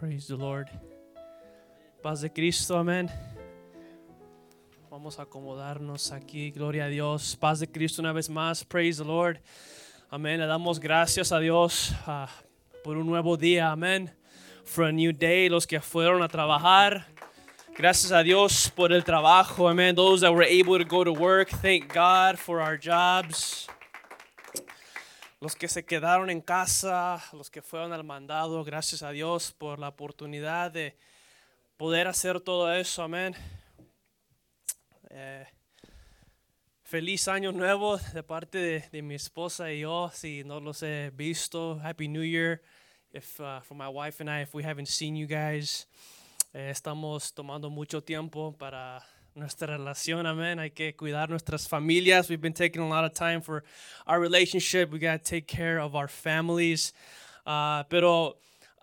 Praise the Lord. Paz de Cristo, amén. Vamos a acomodarnos aquí, gloria a Dios. Paz de Cristo una vez más, praise the Lord. Amén. Le damos gracias a Dios ah, por un nuevo día, amén. For a new day, los que fueron a trabajar. Gracias a Dios por el trabajo, amén. Those that were able to go to work, thank God for our jobs los que se quedaron en casa, los que fueron al mandado, gracias a Dios por la oportunidad de poder hacer todo eso, amén. Eh, feliz año nuevo de parte de, de, mi esposa y yo, si no los he visto, Happy New Year. If, uh, for my wife and I, if we haven't seen you guys, eh, estamos tomando mucho tiempo para nuestra relación, amén. Hay que cuidar nuestras familias. We've been taking a lot of time for our relationship. We got to take care of our families. Uh, pero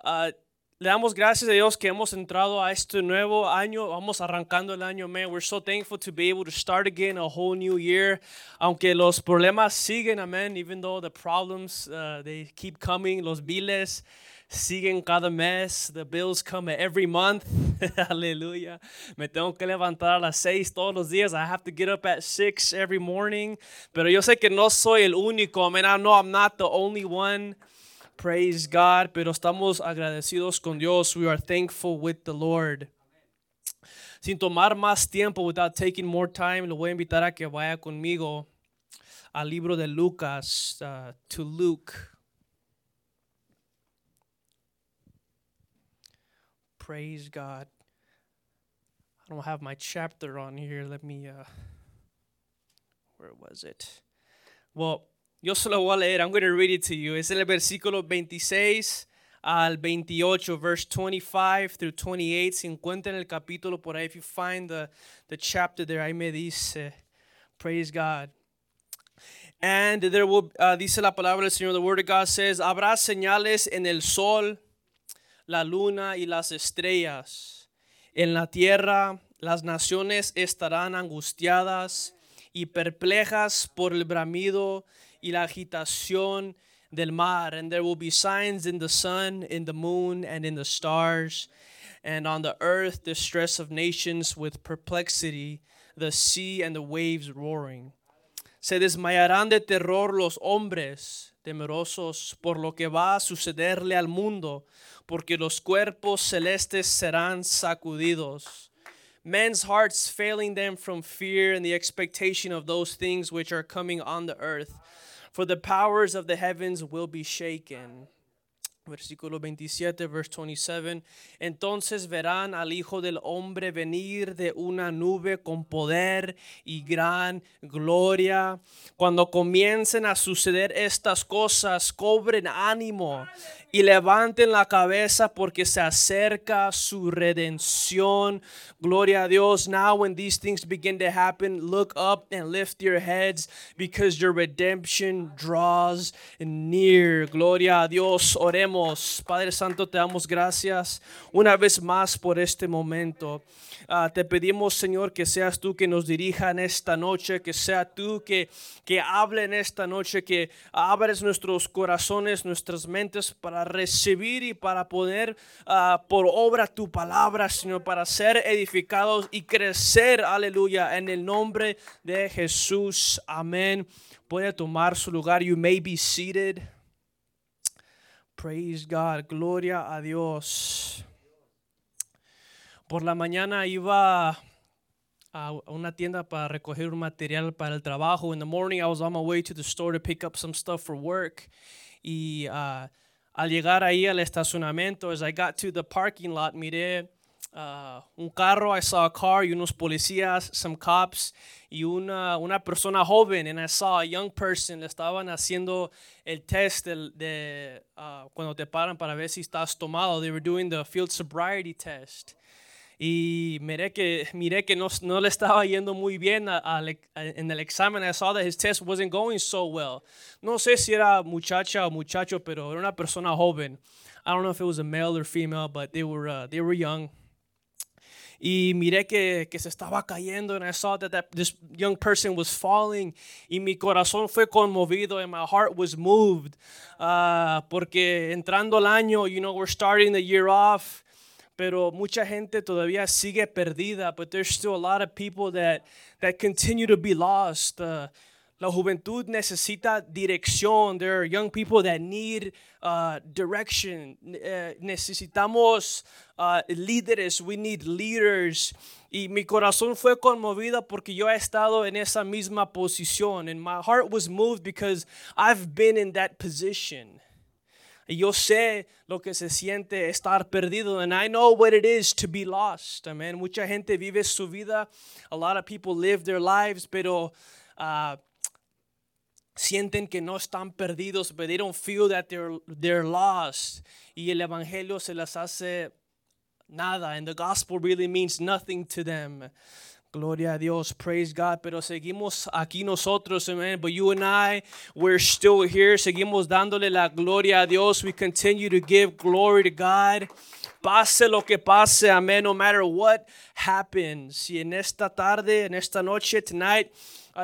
uh, le damos gracias a Dios que hemos entrado a este nuevo año. Vamos arrancando el año, man. We're so thankful to be able to start again a whole new year. Aunque los problemas siguen, amén. Even though the problems, uh, they keep coming. Los biles siguen cada mes. The bills come every month. Aleluya. Me tengo que levantar a las seis todos los días. I have to get up at six every morning. Pero yo sé que no soy el único. I mean, I know I'm not the only one. Praise God. Pero estamos agradecidos con Dios. We are thankful with the Lord. Sin tomar más tiempo, without taking more time, lo voy a invitar a que vaya conmigo al libro de Lucas, uh, to Luke. Praise God. I don't have my chapter on here. Let me, uh, where was it? Well, yo se lo voy a leer. I'm going to read it to you. Es el versículo 26 al 28, verse 25 through 28. Si encuentran el capítulo por ahí, if you find the, the chapter there, ahí me dice, praise God. And there will, uh, dice la palabra del Señor, the word of God says, habrá señales en el sol, la luna y las estrellas. En la tierra las naciones estarán angustiadas y perplejas por el bramido y la agitación del mar. And there will be signs in the sun, in the moon, and in the stars. And on the earth, the stress of nations with perplexity, the sea and the waves roaring. Se desmayarán de terror los hombres temerosos por lo que va a sucederle al mundo porque los cuerpos celestes serán sacudidos. Men's hearts failing them from fear and the expectation of those things which are coming on the earth, for the powers of the heavens will be shaken. Versículo 27, verse 27. Entonces verán al Hijo del Hombre venir de una nube con poder y gran gloria. Cuando comiencen a suceder estas cosas, cobren ánimo y levanten la cabeza porque se acerca su redención. Gloria a Dios. Now when these things begin to happen, look up and lift your heads because your redemption draws near. Gloria a Dios. Oremos. Padre Santo, te damos gracias una vez más por este momento. Uh, te pedimos, Señor, que seas tú que nos dirija en esta noche, que sea tú que, que hable en esta noche, que abres nuestros corazones, nuestras mentes para recibir y para poner uh, por obra tu palabra, Señor, para ser edificados y crecer, aleluya, en el nombre de Jesús. Amén. Puede tomar su lugar. You may be seated. Praise God. Gloria a Dios. Por la mañana iba a una tienda para recoger un material para el trabajo. In the morning, I was on my way to the store to pick up some stuff for work. Y uh, al llegar ahí al estacionamiento, as I got to the parking lot, miré uh, un carro, I saw a car y unos policías, some cops y una, una persona joven. And I saw a young person, le estaban haciendo el test de, de uh, cuando te paran para ver si estás tomado. They were doing the field sobriety test y miré que, miré que no, no le estaba yendo muy bien a, a, a, en el examen. I saw that his test wasn't going so well. No sé si era muchacha o muchacho, pero era una persona joven. I don't know if it was a male or female, but they were, uh, they were young. Y miré que, que se estaba cayendo, and I saw that, this young person was falling. Y mi corazón fue conmovido, and my heart was moved. Uh, porque entrando el año, you know, we're starting the year off. pero mucha gente todavía sigue perdida, but there's still a lot of people that, that continue to be lost. Uh, la juventud necesita dirección. There are young people that need uh, direction. Uh, necesitamos uh, líderes. We need leaders. Y mi corazón fue conmovido porque yo he estado en esa misma posición. And my heart was moved because I've been in that position. Y yo sé lo que se siente estar perdido. And I know what it is to be lost. Amen. Mucha gente vive su vida. A lot of people live their lives, pero uh, sienten que no están perdidos, but they don't feel that they're, they're lost. Y el evangelio se les hace nada. And the gospel really means nothing to them. Gloria a Dios, praise God. Pero seguimos aquí nosotros, amen. But you and I, we're still here. Seguimos dándole la gloria a Dios. We continue to give glory to God. Pase lo que pase, amen. No matter what happens. Y en esta tarde, en esta noche, tonight,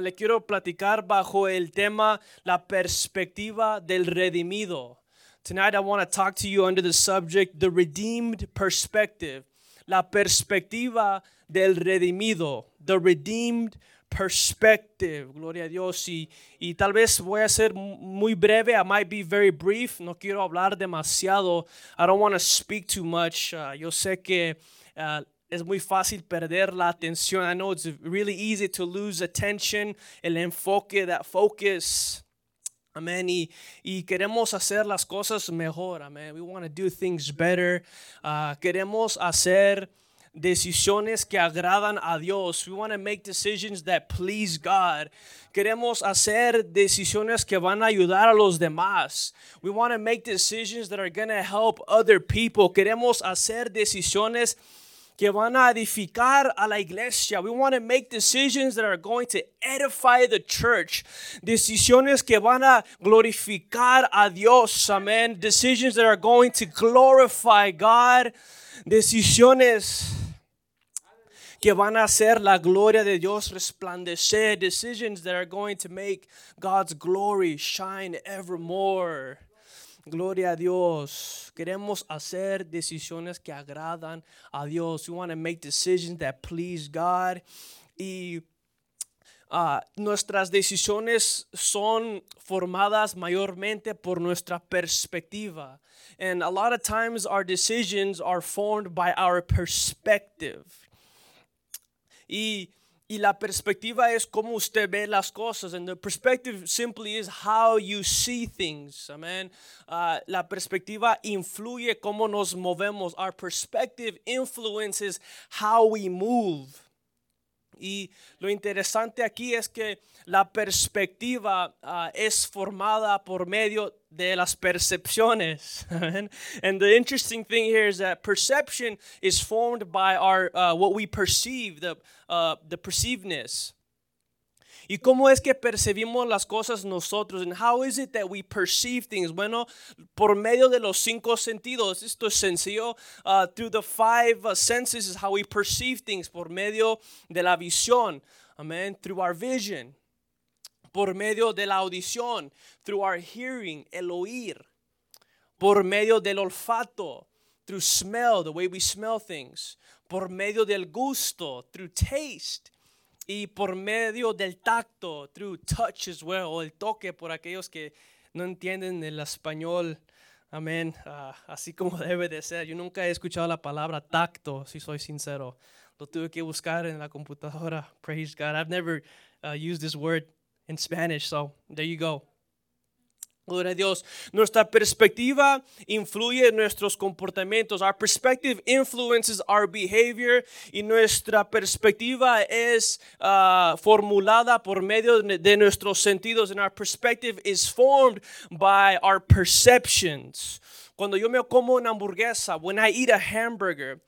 le quiero platicar bajo el tema la perspectiva del redimido. Tonight, I want to talk to you under the subject, the redeemed perspective. La perspectiva del redimido, the redeemed perspective. Gloria a Dios. Y, y tal vez voy a ser muy breve. I might be very brief. No quiero hablar demasiado. I don't want to speak too much. Uh, yo sé que uh, es muy fácil perder la atención. I know it's really easy to lose attention, el enfoque, that focus. Amén. Y, y, queremos hacer las cosas mejor. Amén. We want to do things better. Uh, queremos hacer decisiones que agradan a Dios. We want to make decisions that please God. Queremos hacer decisiones que van a ayudar a los demás. We want to make decisions that are going to help other people. Queremos hacer decisiones que van a edificar a la iglesia. We want to make decisions that are going to edify the church. Decisiones que van a glorificar a Dios. Amen. Decisions that are going to glorify God. Decisiones que van a hacer la gloria de Dios resplandecer. Decisions that are going to make God's glory shine evermore. Gloria a Dios. Queremos hacer decisiones que agradan a Dios. We want to make decisions that please God. Y uh, nuestras decisiones son formadas mayormente por nuestra perspectiva. And a lot of times our decisions are formed by our perspective. Y, y la perspectiva es cómo usted ve las cosas. And the perspective simply is how you see things. Amen. Uh, la perspectiva influye cómo nos movemos. Our perspective influences how we move. Y lo interesante aquí es que la perspectiva uh, es formada por medio de las percepciones. and the interesting thing here is that perception is formed by our uh, what we perceive, the uh, the perceivedness. ¿Y cómo es que percibimos las cosas nosotros? And how is it that we perceive things? Bueno, por medio de los cinco sentidos. Esto es sencillo. Uh, through the five uh, senses is how we perceive things. Por medio de la visión. Amen. Through our vision. Por medio de la audición. Through our hearing. El oír. Por medio del olfato. Through smell, the way we smell things. Por medio del gusto. Through taste y por medio del tacto, through touch as well, o el toque por aquellos que no entienden el español. Amén. Uh, así como debe de ser. Yo nunca he escuchado la palabra tacto, si soy sincero. Lo tuve que buscar en la computadora. Praise God. I've never uh, used this word in Spanish, so there you go. Gloria a Dios. Nuestra perspectiva influye nuestros comportamientos. Our perspective influences our behavior. Y nuestra perspectiva es uh, formulada por medio de nuestros sentidos. And our perspective is formed by our perceptions. Cuando yo me como una hamburguesa, when I eat a hamburger,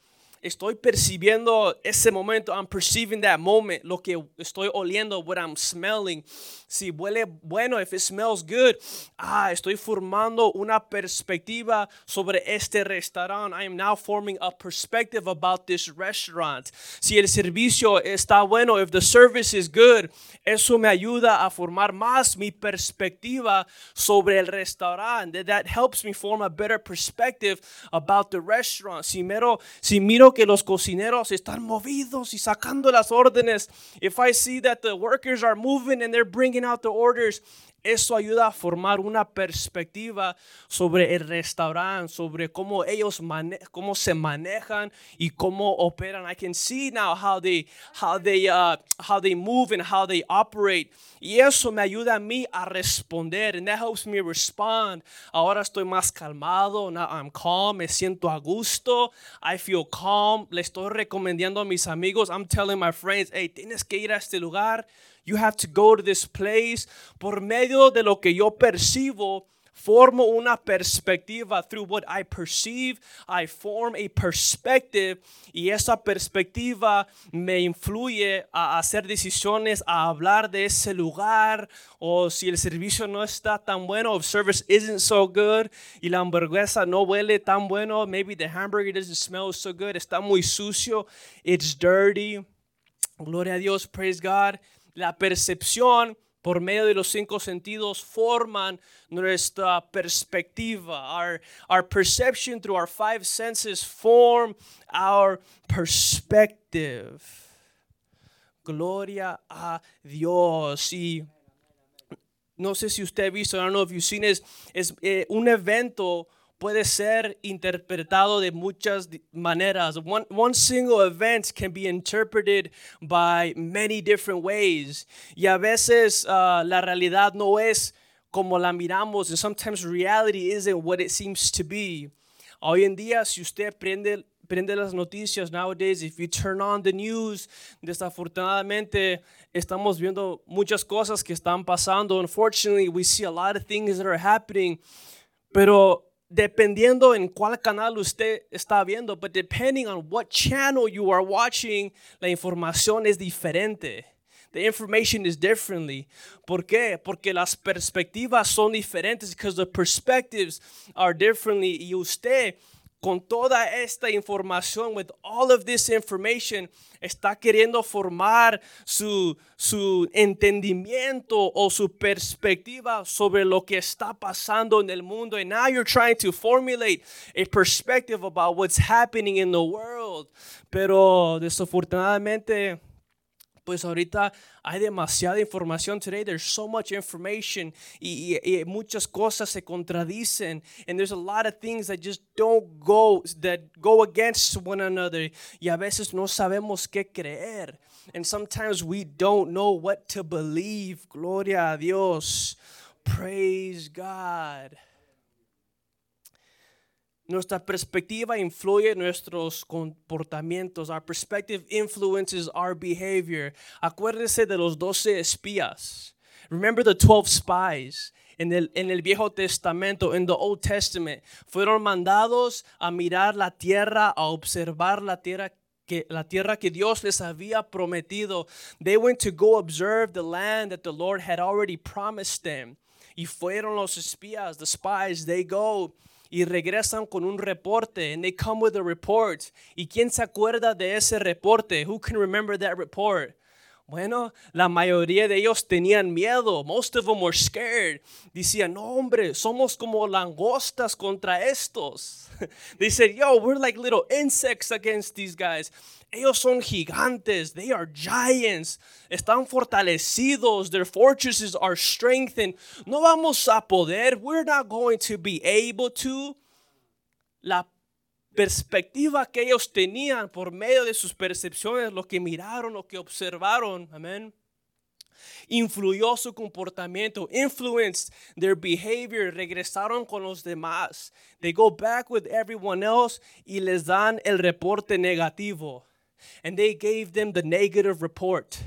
estoy percibiendo ese momento. I'm perceiving that moment. Lo que estoy oliendo, what I'm smelling. Si huele bueno, if it smells good. Ah, estoy formando una perspectiva sobre este restaurante. I am now forming a perspective about this restaurant. Si el servicio está bueno, if the service is good, eso me ayuda a formar más mi perspectiva sobre el restaurante. That helps me form a better perspective about the restaurant. Si miro, si miro que los cocineros están movidos y sacando las órdenes, if I see that the workers are moving and they're bringing out the orders, eso ayuda a formar una perspectiva sobre el restaurante, sobre cómo ellos mane cómo se manejan y cómo operan. I can see now how they how they uh, how they move and how they operate. Y eso me ayuda a mí a responder and that helps me respond. Ahora estoy más calmado, now I'm calm, me siento a gusto. I feel calm. Le estoy recomendando a mis amigos, I'm telling my friends, "Hey, tienes que ir a este lugar." You have to go to this place. Por medio de lo que yo percibo, formo una perspectiva. Through what I perceive, I form a perspective. Y esa perspectiva me influye a hacer decisiones, a hablar de ese lugar. O si el servicio no está tan bueno, if service isn't so good y la hamburguesa no huele tan bueno, maybe the hamburger doesn't smell so good, está muy sucio, it's dirty. Gloria a Dios, praise God la percepción por medio de los cinco sentidos forman nuestra perspectiva. Our, perception through our five senses form our perspective. Gloria a Dios. Y no sé si usted ha visto, I don't know if you've seen es, es eh, un evento puede ser interpretado de muchas maneras. One, one single event can be interpreted by many different ways. Y a veces uh, la realidad no es como la miramos, and sometimes reality isn't what it seems to be. Hoy en día, si usted prende prende las noticias nowadays, if you turn on the news, desafortunadamente estamos viendo muchas cosas que están pasando. Unfortunately, we see a lot of things that are happening. Pero dependiendo en cuál canal usted está viendo, but depending on what channel you are watching, la información es diferente. The information is differently. ¿Por qué? Porque las perspectivas son diferentes because the perspectives are differently y usted con toda esta información, with all of this information, está queriendo formar su, su entendimiento o su perspectiva sobre lo que está pasando en el mundo. And now you're trying to formulate a perspective about what's happening in the world. Pero desafortunadamente, pues ahorita hay demasiada información today. There's so much information y, y, y, muchas cosas se contradicen. And there's a lot of things that just don't go, that go against one another. Y a veces no sabemos qué creer. And sometimes we don't know what to believe. Gloria a Dios. Praise God. Nuestra perspectiva influye nuestros comportamientos. Our perspective influences our behavior. Acuérdense de los doce espías. Remember the 12 spies. En el, en el Viejo Testamento, in the Old Testament, fueron mandados a mirar la tierra, a observar la tierra que la tierra que Dios les había prometido. They went to go observe the land that the Lord had already promised them. Y fueron los espías, the spies, they go y regresan con un reporte and they come with a report. ¿Y quién se acuerda de ese reporte? Who can remember that report? Bueno, la mayoría de ellos tenían miedo. Most of them were scared. Decían, no, hombre, somos como langostas contra estos. They said, yo, we're like little insects against these guys. Ellos son gigantes. They are giants. Están fortalecidos. Their fortresses are strengthened. No vamos a poder. We're not going to be able to. La perspectiva que ellos tenían por medio de sus percepciones, lo que miraron, lo que observaron, amén, influyó su comportamiento, influenced their behavior, regresaron con los demás. They go back with everyone else y les dan el reporte negativo. And they gave them the negative report.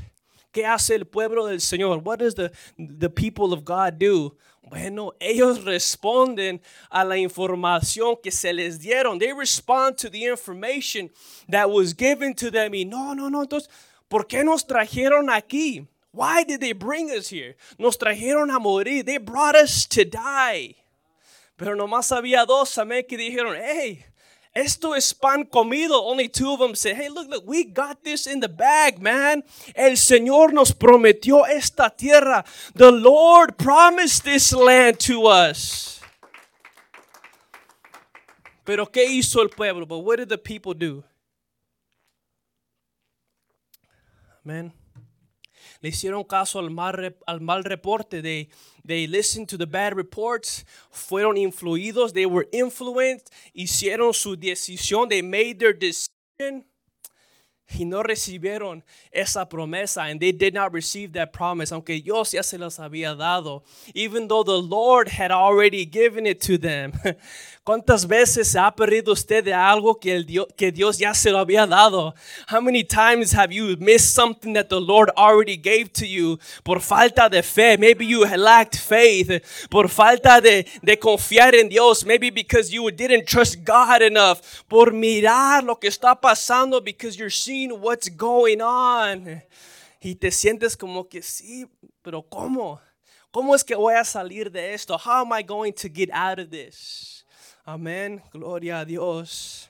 ¿Qué hace el pueblo del Señor? What does the, the people of God do? Bueno, ellos responden a la información que se les dieron. They respond to the information that was given to them. Y no, no, no. Entonces, ¿por qué nos trajeron aquí? Why did they bring us here? Nos trajeron a morir. They brought us to die. Pero nomás había dos, amén, que dijeron, hey, esto es pan comido. Only two of them said, hey, look, look, we got this in the bag, man. El Señor nos prometió esta tierra. The Lord promised this land to us. Pero ¿qué hizo el pueblo? But what did the people do? Amen. Le hicieron caso al mal, al mal reporte. They, they listened to the bad reports. Fueron influidos. They were influenced. Hicieron su decisión. They made their decision. Y no recibieron esa promesa. And they did not receive that promise. Aunque Dios ya se las había dado. Even though the Lord had already given it to them. ¿Cuántas veces se ha perdido usted de algo que, el Dios, que Dios ya se lo había dado? How many times have you missed something that the Lord already gave to you por falta de fe? Maybe you lacked faith. Por falta de, de confiar en Dios. Maybe because you didn't trust God enough. Por mirar lo que está pasando because you're seeing what's going on. Y te sientes como que sí, pero ¿cómo? ¿Cómo es que voy a salir de esto? How am I going to get out of this? Amén. Gloria a Dios.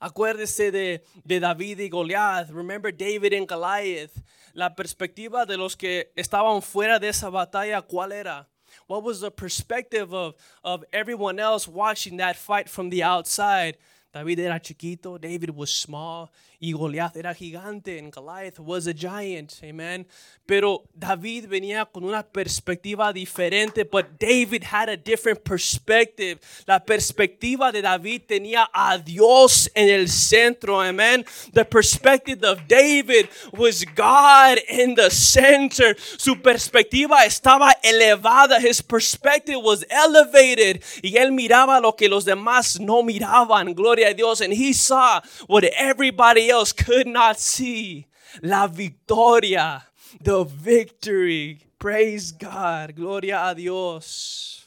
Acuérdese de, de David y Goliath. Remember David and Goliath. La perspectiva de los que estaban fuera de esa batalla, ¿cuál era? What was the perspective of, of everyone else watching that fight from the outside? David era chiquito, David was small, y Goliath era gigante, and Goliath was a giant, amen. Pero David venía con una perspectiva diferente, but David had a different perspective. La perspectiva de David tenía a Dios en el centro, amen. The perspective of David was God in the center. Su perspectiva estaba elevada, his perspective was elevated, y él miraba lo que los demás no miraban. Gloria a Dios, and he saw what everybody else could not see. La victoria, the victory. Praise God. Gloria a Dios.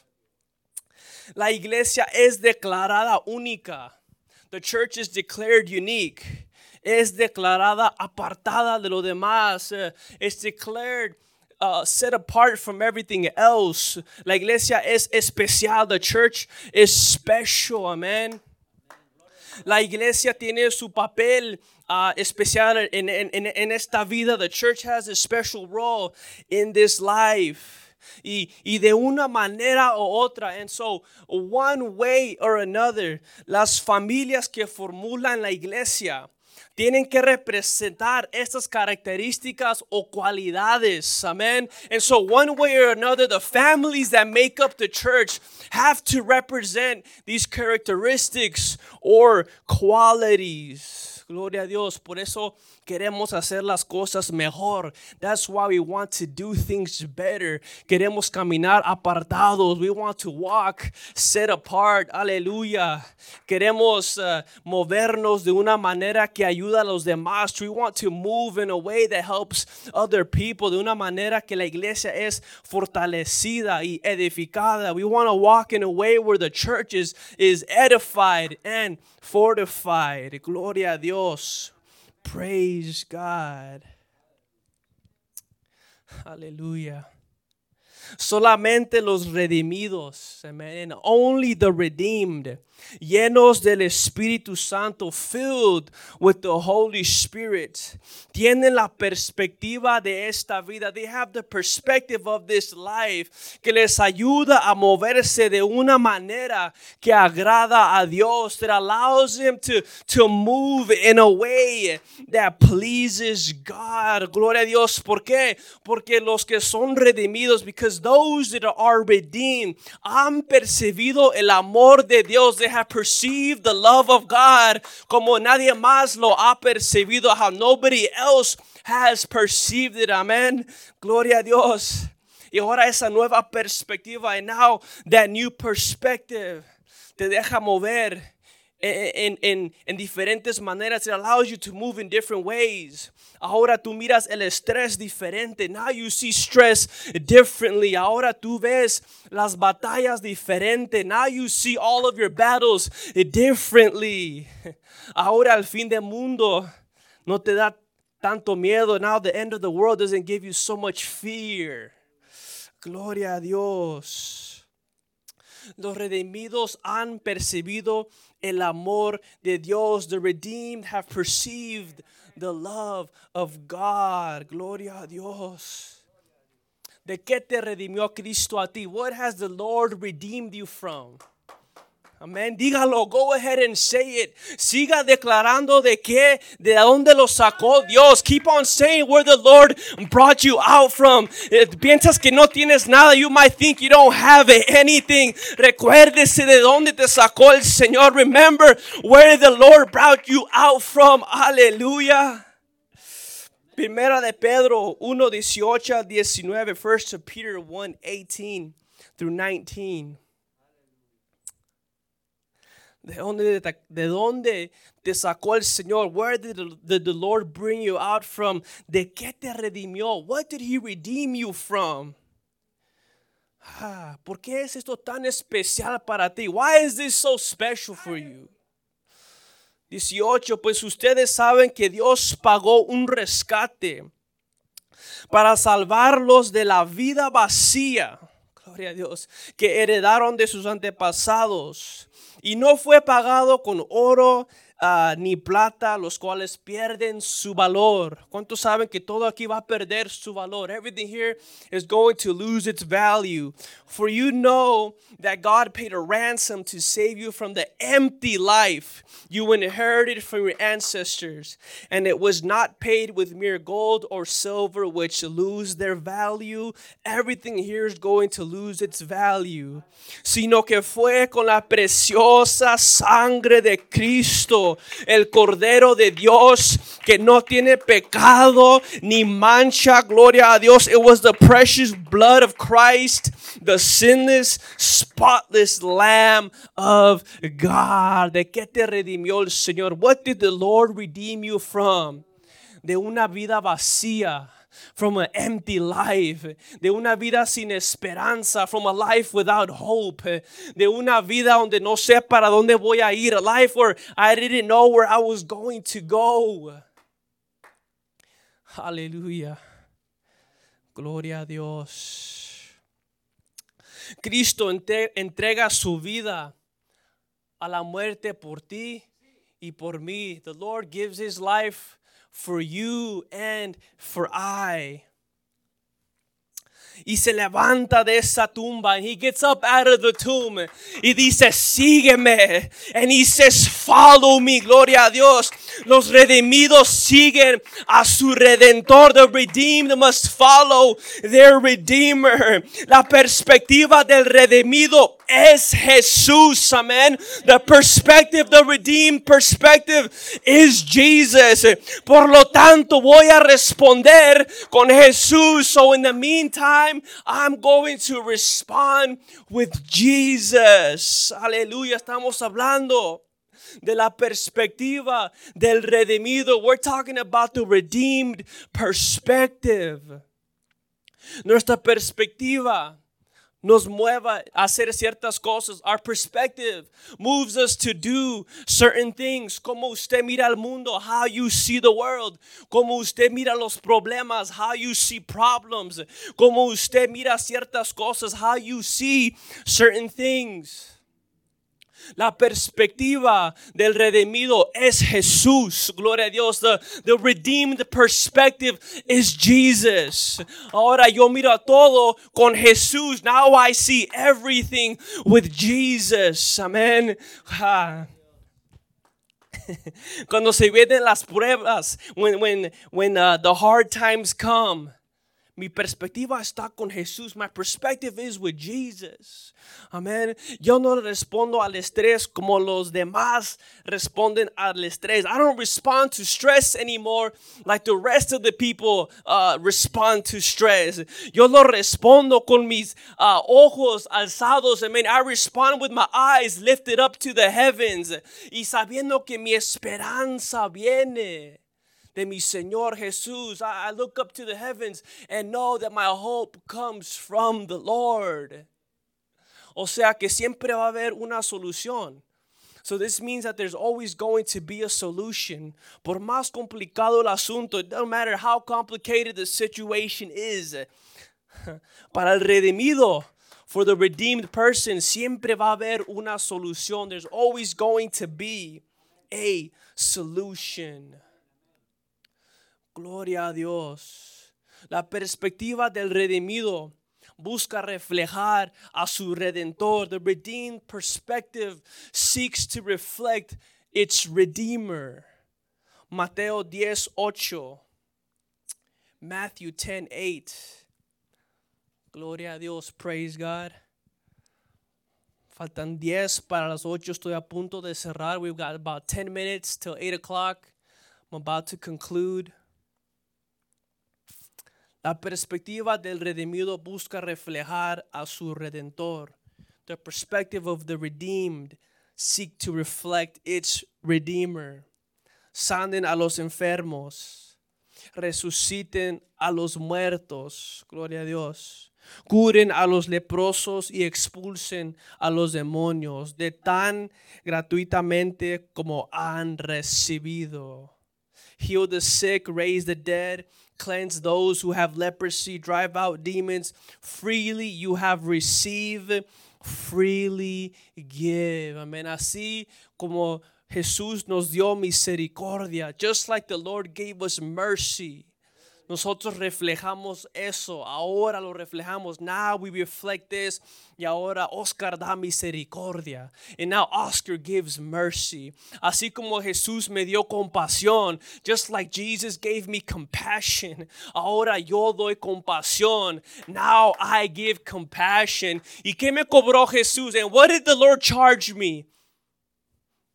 La iglesia es declarada única. The church is declared unique. Es declarada apartada de lo demás. It's declared uh, set apart from everything else. La iglesia es especial. The church is special. Amen. La iglesia tiene su papel uh, especial en, en, en esta vida. The church has a special role in this life. Y, y, de una manera u otra. And so, one way or another, las familias que formulan la iglesia tienen que representar estas características o cualidades. Amen. And so, one way or another, the families that make up the church have to represent these characteristics or qualities. Gloria a Dios. Por eso queremos hacer las cosas mejor. That's why we want to do things better. Queremos caminar apartados. We want to walk set apart. Aleluya. Queremos uh, movernos de una manera que ayuda a los demás. We want to move in a way that helps other people. De una manera que la iglesia es fortalecida y edificada. We want to walk in a way where the church is, is edified and fortified. Gloria a Dios. Praise God. Aleluya. Solamente los redimidos, amen. And Only the redeemed llenos del Espíritu Santo, filled with the Holy Spirit, tienen la perspectiva de esta vida. They have the perspective of this life que les ayuda a moverse de una manera que agrada a Dios, that allows them to, to move in a way that pleases God. Gloria a Dios. ¿Por qué? Porque los que son redimidos, because those that are redeemed han percibido el amor de Dios. Have perceived the love of God como nadie más lo ha percibido, how nobody else has perceived it. Amen. Gloria a Dios. Y ahora esa nueva perspectiva, and now that new perspective te deja mover en, en, en, diferentes maneras. It allows you to move in different ways. Ahora tú miras el estrés diferente. Now you see stress differently. Ahora tú ves las batallas diferente. Now you see all of your battles differently. Ahora el fin del mundo no te da tanto miedo. Now the end of the world doesn't give you so much fear. Gloria a Dios. Los redimidos han percibido el amor de Dios. The redeemed have perceived the love of God. Gloria a Dios. ¿De qué te redimió Cristo a ti? What has the Lord redeemed you from? Amén. Dígalo. Go ahead and say it. Siga declarando de qué, de dónde lo sacó Dios. Keep on saying where the Lord brought you out from. Eh, piensas que no tienes nada. You might think you don't have anything. Recuérdese de dónde te sacó el Señor. Remember where the Lord brought you out from. Aleluya. Primera de Pedro 1, 18 19. First of Peter 1, 18 through 19. ¿De dónde, ¿De dónde te sacó el Señor? Where did the, did the Lord bring you out from? ¿De qué te redimió? What did he redeem you from? Ah, ¿Por qué es esto tan especial para ti? Why is this so special for you? 18. Pues ustedes saben que Dios pagó un rescate para salvarlos de la vida vacía. Gloria a Dios. Que heredaron de sus antepasados y no fue pagado con oro uh, ni plata, los cuales pierden su valor. ¿Cuántos saben que todo aquí va a perder su valor? Everything here is going to lose its value. For you know that God paid a ransom to save you from the empty life you inherited from your ancestors, and it was not paid with mere gold or silver, which lose their value. Everything here is going to lose its value, sino que fue con la preciosa sangre de Cristo el Cordero de Dios que no tiene pecado ni mancha. Gloria a Dios. It was the precious blood of Christ, the sinless, spotless Lamb of God. ¿De qué te redimió el Señor? What did the Lord redeem you from? De una vida vacía from an empty life, de una vida sin esperanza, from a life without hope, de una vida donde no sé para dónde voy a ir, a life where I didn't know where I was going to go. Aleluya. Gloria a Dios. Cristo entrega su vida a la muerte por ti y por mí. The Lord gives his life for you and for I. y se levanta de esa tumba. And he gets up out of the tomb y dice, sígueme. And he says, follow me. Gloria a Dios. Los redimidos siguen a su redentor. The redeemed must follow their redeemer. La perspectiva del redimido es Jesús. Amén. The perspective, the redeemed perspective is Jesus. Por lo tanto, voy a responder con Jesús. So in the meantime, I'm going to respond with Jesus. Aleluya, estamos hablando de la perspectiva del redimido. We're talking about the redeemed perspective. Nuestra perspectiva nos mueva a hacer ciertas cosas. Our perspective moves us to do certain things. Como usted mira el mundo, how you see the world. Como usted mira los problemas, how you see problems. Como usted mira ciertas cosas, how you see certain things. La perspectiva del redimido es Jesús. Gloria a Dios. The, redeemed perspective is Jesus. Ahora yo miro todo con Jesús. Now I see everything with Jesus. Amén. Cuando se vienen las pruebas, when, when, when uh, the hard times come, Mi perspectiva está con Jesús. My perspective is with Jesus. Amén. Yo no respondo al estrés como los demás responden al estrés. I don't respond to stress anymore like the rest of the people uh, respond to stress. Yo no respondo con mis uh, ojos alzados. Amen. I respond with my eyes lifted up to the heavens. Y sabiendo que mi esperanza viene de mi Señor Jesús. I, I look up to the heavens and know that my hope comes from the Lord. O sea que siempre va a haber una solución. So this means that there's always going to be a solution. Por más complicado el asunto, it doesn't matter how complicated the situation is. Para el redimido, for the redeemed person, siempre va a haber una solución. There's always going to be a solution. Gloria a Dios. La perspectiva del redimido busca reflejar a su redentor. The redeemed perspective seeks to reflect its redeemer. Mateo 10:8. Matthew 10:8. Gloria a Dios, praise God. Faltan 10 para las 8. Estoy a punto de cerrar. We've got about 10 minutes till 8 o'clock. I'm about to conclude. La perspectiva del redimido busca reflejar a su redentor. The perspective of the redeemed seek to reflect its redeemer. Sanen a los enfermos. Resuciten a los muertos. Gloria a Dios. Curen a los leprosos y expulsen a los demonios de tan gratuitamente como han recibido. Heal the sick, raise the dead, cleanse those who have leprosy, drive out demons. Freely you have received, freely give. Amén. Así como Jesús nos dio misericordia, just like the Lord gave us mercy. Nosotros reflejamos eso, ahora lo reflejamos. Now we reflect this. Y ahora Oscar da misericordia. And now Oscar gives mercy. Así como Jesús me dio compasión, just like Jesus gave me compassion. Ahora yo doy compasión. Now I give compassion. ¿Y qué me cobró Jesús? And what did the Lord charge me?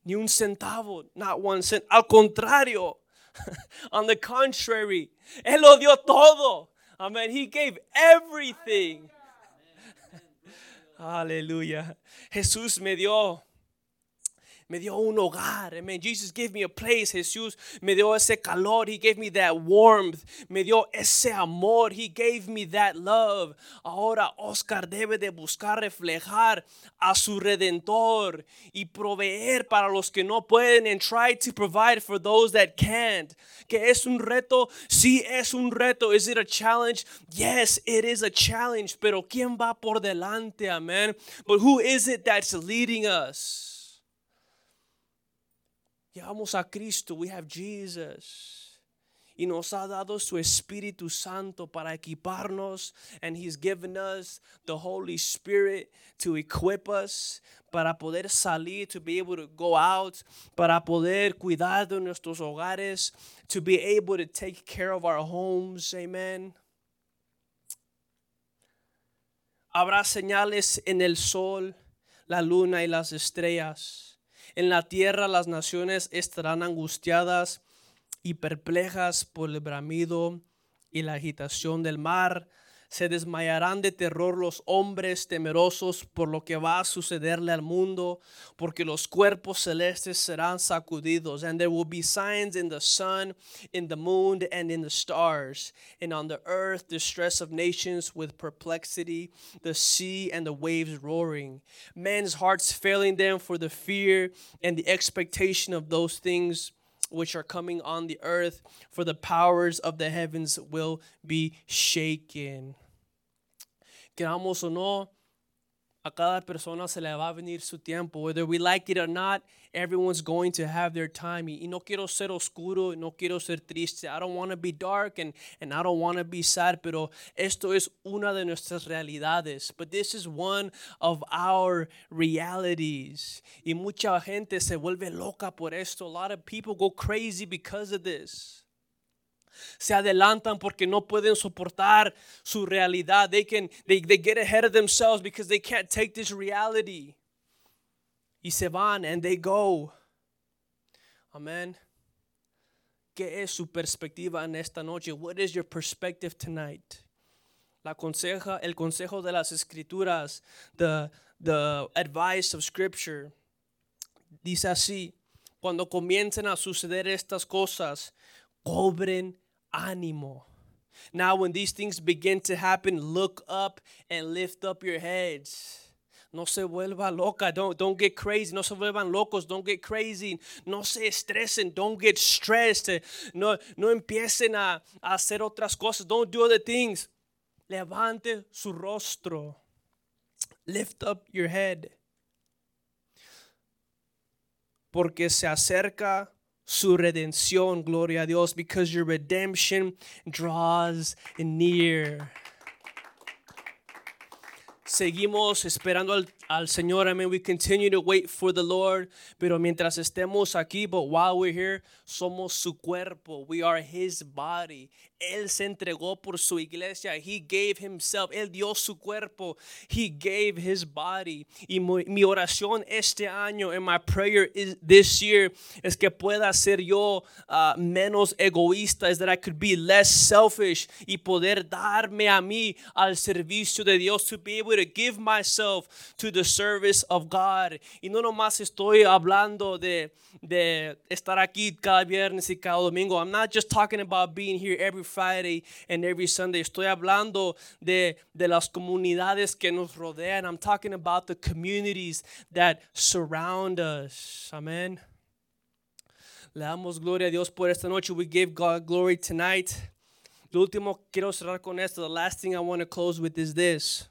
Ni un centavo, not one cent. Al contrario, on the contrary, Él lo dio todo. Amen. He gave everything. Aleluya. Jesús me dio me dio un hogar. Amen. Jesus gave me a place. Jesús me dio ese calor. He gave me that warmth. Me dio ese amor. He gave me that love. Ahora Oscar debe de buscar reflejar a su redentor y proveer para los que no pueden and try to provide for those that can't. Que es un reto? Sí, es un reto. Is it a challenge? Yes, it is a challenge. Pero ¿quién va por delante? Amen. But who is it that's leading us? Llevamos a Cristo, we have Jesus. Y nos ha dado su Espíritu Santo para equiparnos. And He's given us the Holy Spirit to equip us para poder salir, to be able to go out, para poder cuidar de nuestros hogares, to be able to take care of our homes. Amen. Habrá señales en el sol, la luna y las estrellas. En la tierra las naciones estarán angustiadas y perplejas por el bramido y la agitación del mar. Se desmayarán de terror los hombres temerosos por lo que va a sucederle al mundo, porque los cuerpos celestes serán sacudidos, and there will be signs in the sun, in the moon, and in the stars, and on the earth distress of nations with perplexity, the sea and the waves roaring, men's hearts failing them for the fear and the expectation of those things which are coming on the earth, for the powers of the heavens will be shaken. Queramos o no, a cada persona se le va a venir su tiempo. Whether we like it or not, everyone's going to have their time. Y no quiero ser oscuro, no quiero ser triste. I don't want to be dark and, and I don't want to be sad, pero esto es una de nuestras realidades. But this is one of our realities. Y mucha gente se vuelve loca por esto. A lot of people go crazy because of this. Se adelantan porque no pueden soportar su realidad. They can they, they get ahead of themselves because they can't take this reality. Y se van and they go. Amen. ¿Qué es su perspectiva en esta noche? What is your perspective tonight? La conseja, el consejo de las escrituras, the, the advice of scripture, dice así, cuando comiencen a suceder estas cosas, cobren ánimo. Now, when these things begin to happen, look up and lift up your heads. No se vuelva loca. Don't, don't get crazy. No se vuelvan locos. Don't get crazy. No se estresen. Don't get stressed. No, no empiecen a, a hacer otras cosas. Don't do other things. Levante su rostro. Lift up your head. Porque se acerca su redención, gloria a Dios, because your redemption draws near. Seguimos esperando al, al Señor. Amen. We continue to wait for the Lord. Pero mientras estemos aquí, but while we're here, somos su cuerpo. We are His body. Él se entregó por su iglesia. He gave himself. Él dio su cuerpo. He gave his body. Y mi, oración este año, and my prayer is this year, es que pueda ser yo uh, menos egoísta, is that I could be less selfish y poder darme a mí al servicio de Dios, to be able to give myself to the service of God. Y no nomás estoy hablando de, de estar aquí cada viernes y cada domingo. I'm not just talking about being here every Friday and every Sunday. Estoy hablando de, de las comunidades que nos rodean. I'm talking about the communities that surround us. Amen. Le damos gloria a Dios por esta noche. We give God glory tonight. Lo último quiero cerrar con esto. The last thing I want to close with is this.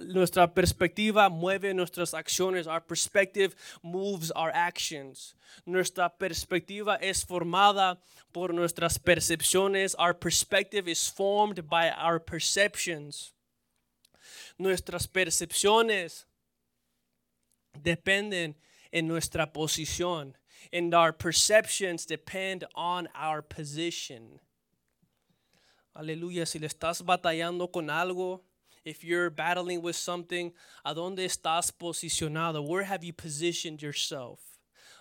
Nuestra perspectiva mueve nuestras acciones. Our perspective moves our actions. Nuestra perspectiva es formada por nuestras percepciones. Our perspective is formed by our perceptions. Nuestras percepciones dependen en nuestra posición. And our perceptions depend on our position. Aleluya, si le estás batallando con algo, if you're battling with something, ¿a dónde estás posicionado? Where have you positioned yourself?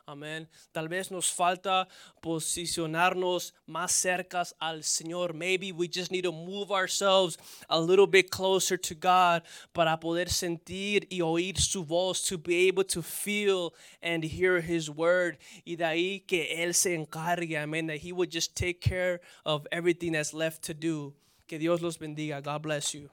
Amén. Tal vez nos falta posicionarnos más cercas al Señor. Maybe we just need to move ourselves a little bit closer to God para poder sentir y oír su voz, to be able to feel and hear His word. Y de ahí que Él se encargue, amén, that He would just take care of everything that's left to do. Que Dios los bendiga. God bless you.